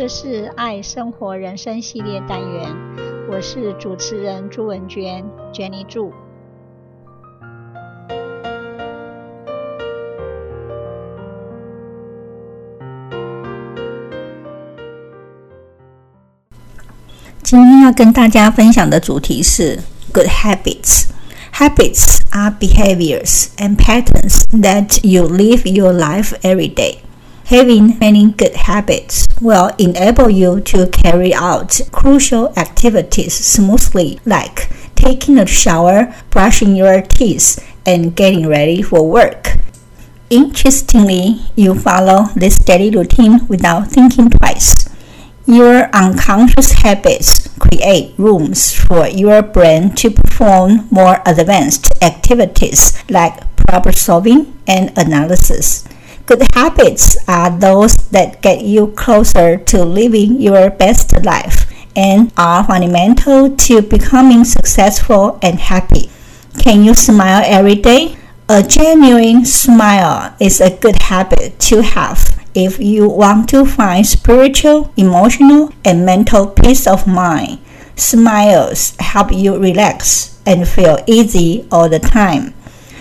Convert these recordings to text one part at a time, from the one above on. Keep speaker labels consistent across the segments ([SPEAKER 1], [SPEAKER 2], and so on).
[SPEAKER 1] 这是爱生活人生系列单元，我是主持人朱文娟，Jenny 祝。
[SPEAKER 2] 今天要跟大家分享的主题是 Good Habits。Habits are behaviors and patterns that you live your life every day. Having many good habits will enable you to carry out crucial activities smoothly, like taking a shower, brushing your teeth, and getting ready for work. Interestingly, you follow this daily routine without thinking twice. Your unconscious habits create rooms for your brain to perform more advanced activities like problem solving and analysis. Good habits are those that get you closer to living your best life and are fundamental to becoming successful and happy. Can you smile every day? A genuine smile is a good habit to have if you want to find spiritual, emotional, and mental peace of mind. Smiles help you relax and feel easy all the time.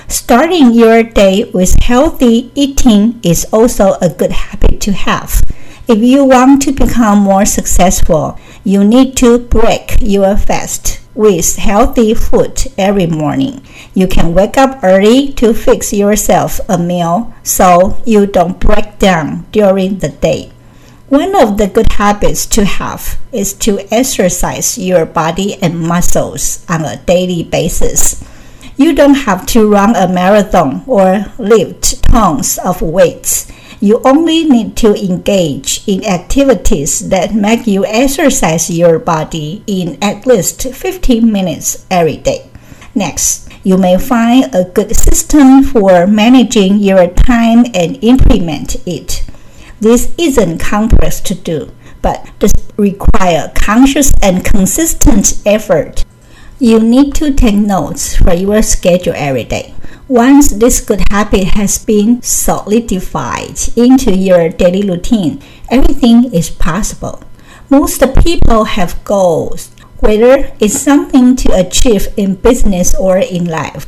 [SPEAKER 2] Starting your day with healthy eating is also a good habit to have. If you want to become more successful, you need to break your fast with healthy food every morning. You can wake up early to fix yourself a meal so you don't break down during the day. One of the good habits to have is to exercise your body and muscles on a daily basis. You don't have to run a marathon or lift tons of weights. You only need to engage in activities that make you exercise your body in at least 15 minutes every day. Next, you may find a good system for managing your time and implement it. This isn't complex to do, but does require conscious and consistent effort you need to take notes for your schedule every day. Once this good habit has been solidified into your daily routine, everything is possible. Most people have goals, whether it's something to achieve in business or in life.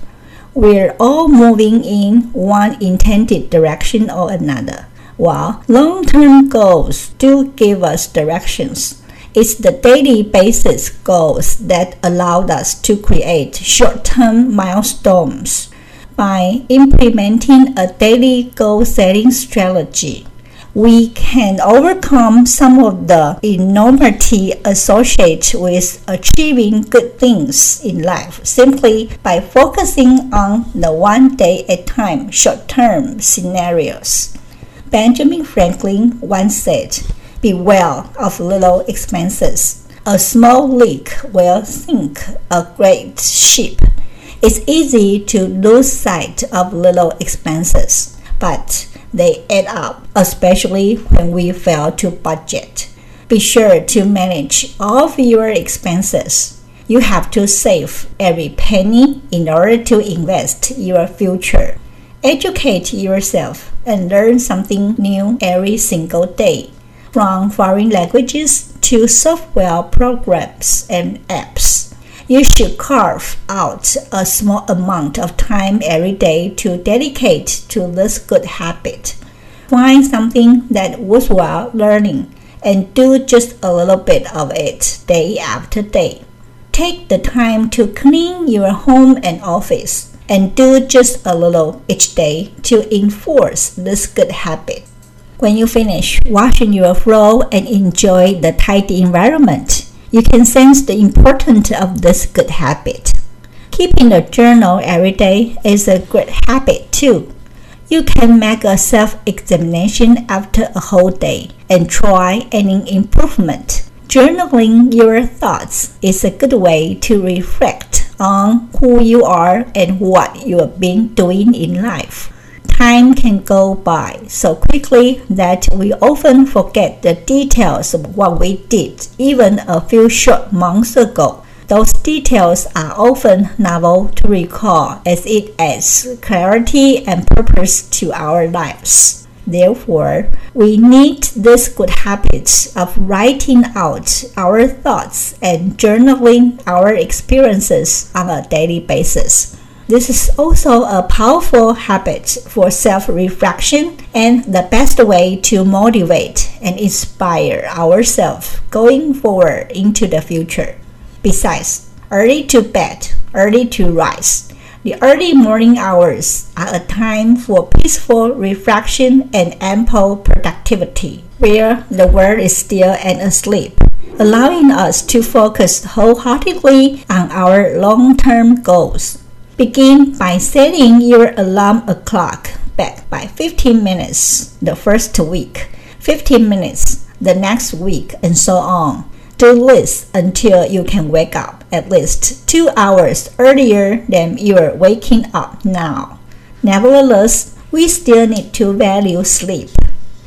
[SPEAKER 2] We're all moving in one intended direction or another, while long term goals do give us directions. It's the daily basis goals that allowed us to create short-term milestones. By implementing a daily goal setting strategy, we can overcome some of the enormity associated with achieving good things in life simply by focusing on the one day at a time short term scenarios. Benjamin Franklin once said, Beware of little expenses. A small leak will sink a great ship. It's easy to lose sight of little expenses, but they add up, especially when we fail to budget. Be sure to manage all of your expenses. You have to save every penny in order to invest your future. Educate yourself and learn something new every single day from foreign languages to software programs and apps. You should carve out a small amount of time every day to dedicate to this good habit. Find something that worthwhile learning and do just a little bit of it day after day. Take the time to clean your home and office and do just a little each day to enforce this good habit. When you finish washing your floor and enjoy the tidy environment, you can sense the importance of this good habit. Keeping a journal every day is a great habit too. You can make a self examination after a whole day and try any improvement. Journaling your thoughts is a good way to reflect on who you are and what you have been doing in life. Time can go by so quickly that we often forget the details of what we did even a few short months ago. Those details are often novel to recall as it adds clarity and purpose to our lives. Therefore, we need this good habit of writing out our thoughts and journaling our experiences on a daily basis. This is also a powerful habit for self reflection and the best way to motivate and inspire ourselves going forward into the future. Besides, early to bed, early to rise the early morning hours are a time for peaceful reflection and ample productivity, where the world is still and asleep, allowing us to focus wholeheartedly on our long term goals. Begin by setting your alarm clock back by 15 minutes the first week, 15 minutes the next week, and so on do this until you can wake up at least two hours earlier than you're waking up now. Nevertheless, we still need to value sleep.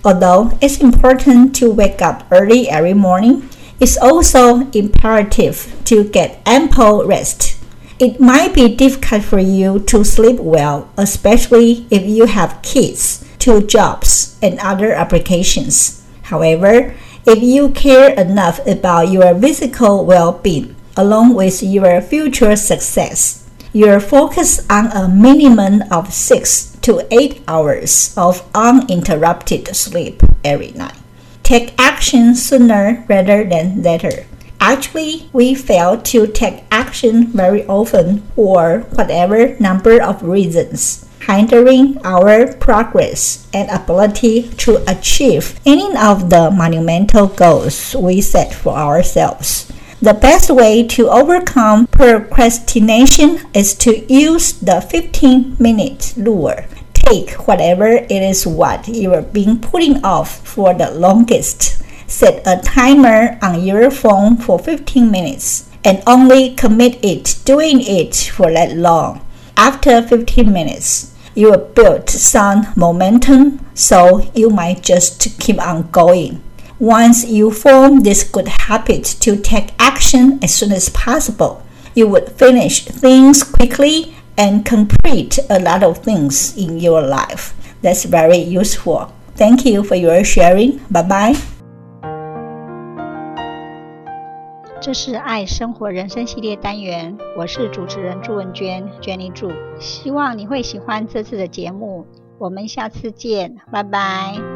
[SPEAKER 2] Although it's important to wake up early every morning, it's also imperative to get ample rest. It might be difficult for you to sleep well, especially if you have kids, two jobs, and other obligations. However, if you care enough about your physical well being, along with your future success, you're focused on a minimum of 6 to 8 hours of uninterrupted sleep every night. Take action sooner rather than later. Actually, we fail to take action very often for whatever number of reasons hindering our progress and ability to achieve any of the monumental goals we set for ourselves. The best way to overcome procrastination is to use the 15 minute rule. Take whatever it is what you have been putting off for the longest. Set a timer on your phone for 15 minutes and only commit it doing it for that long. After 15 minutes, you have built some momentum, so you might just keep on going. Once you form this good habit to take action as soon as possible, you would finish things quickly and complete a lot of things in your life. That's very useful. Thank you for your sharing. Bye bye.
[SPEAKER 1] 这是爱生活人生系列单元，我是主持人朱文娟，Jenny 祝，希望你会喜欢这次的节目，我们下次见，拜拜。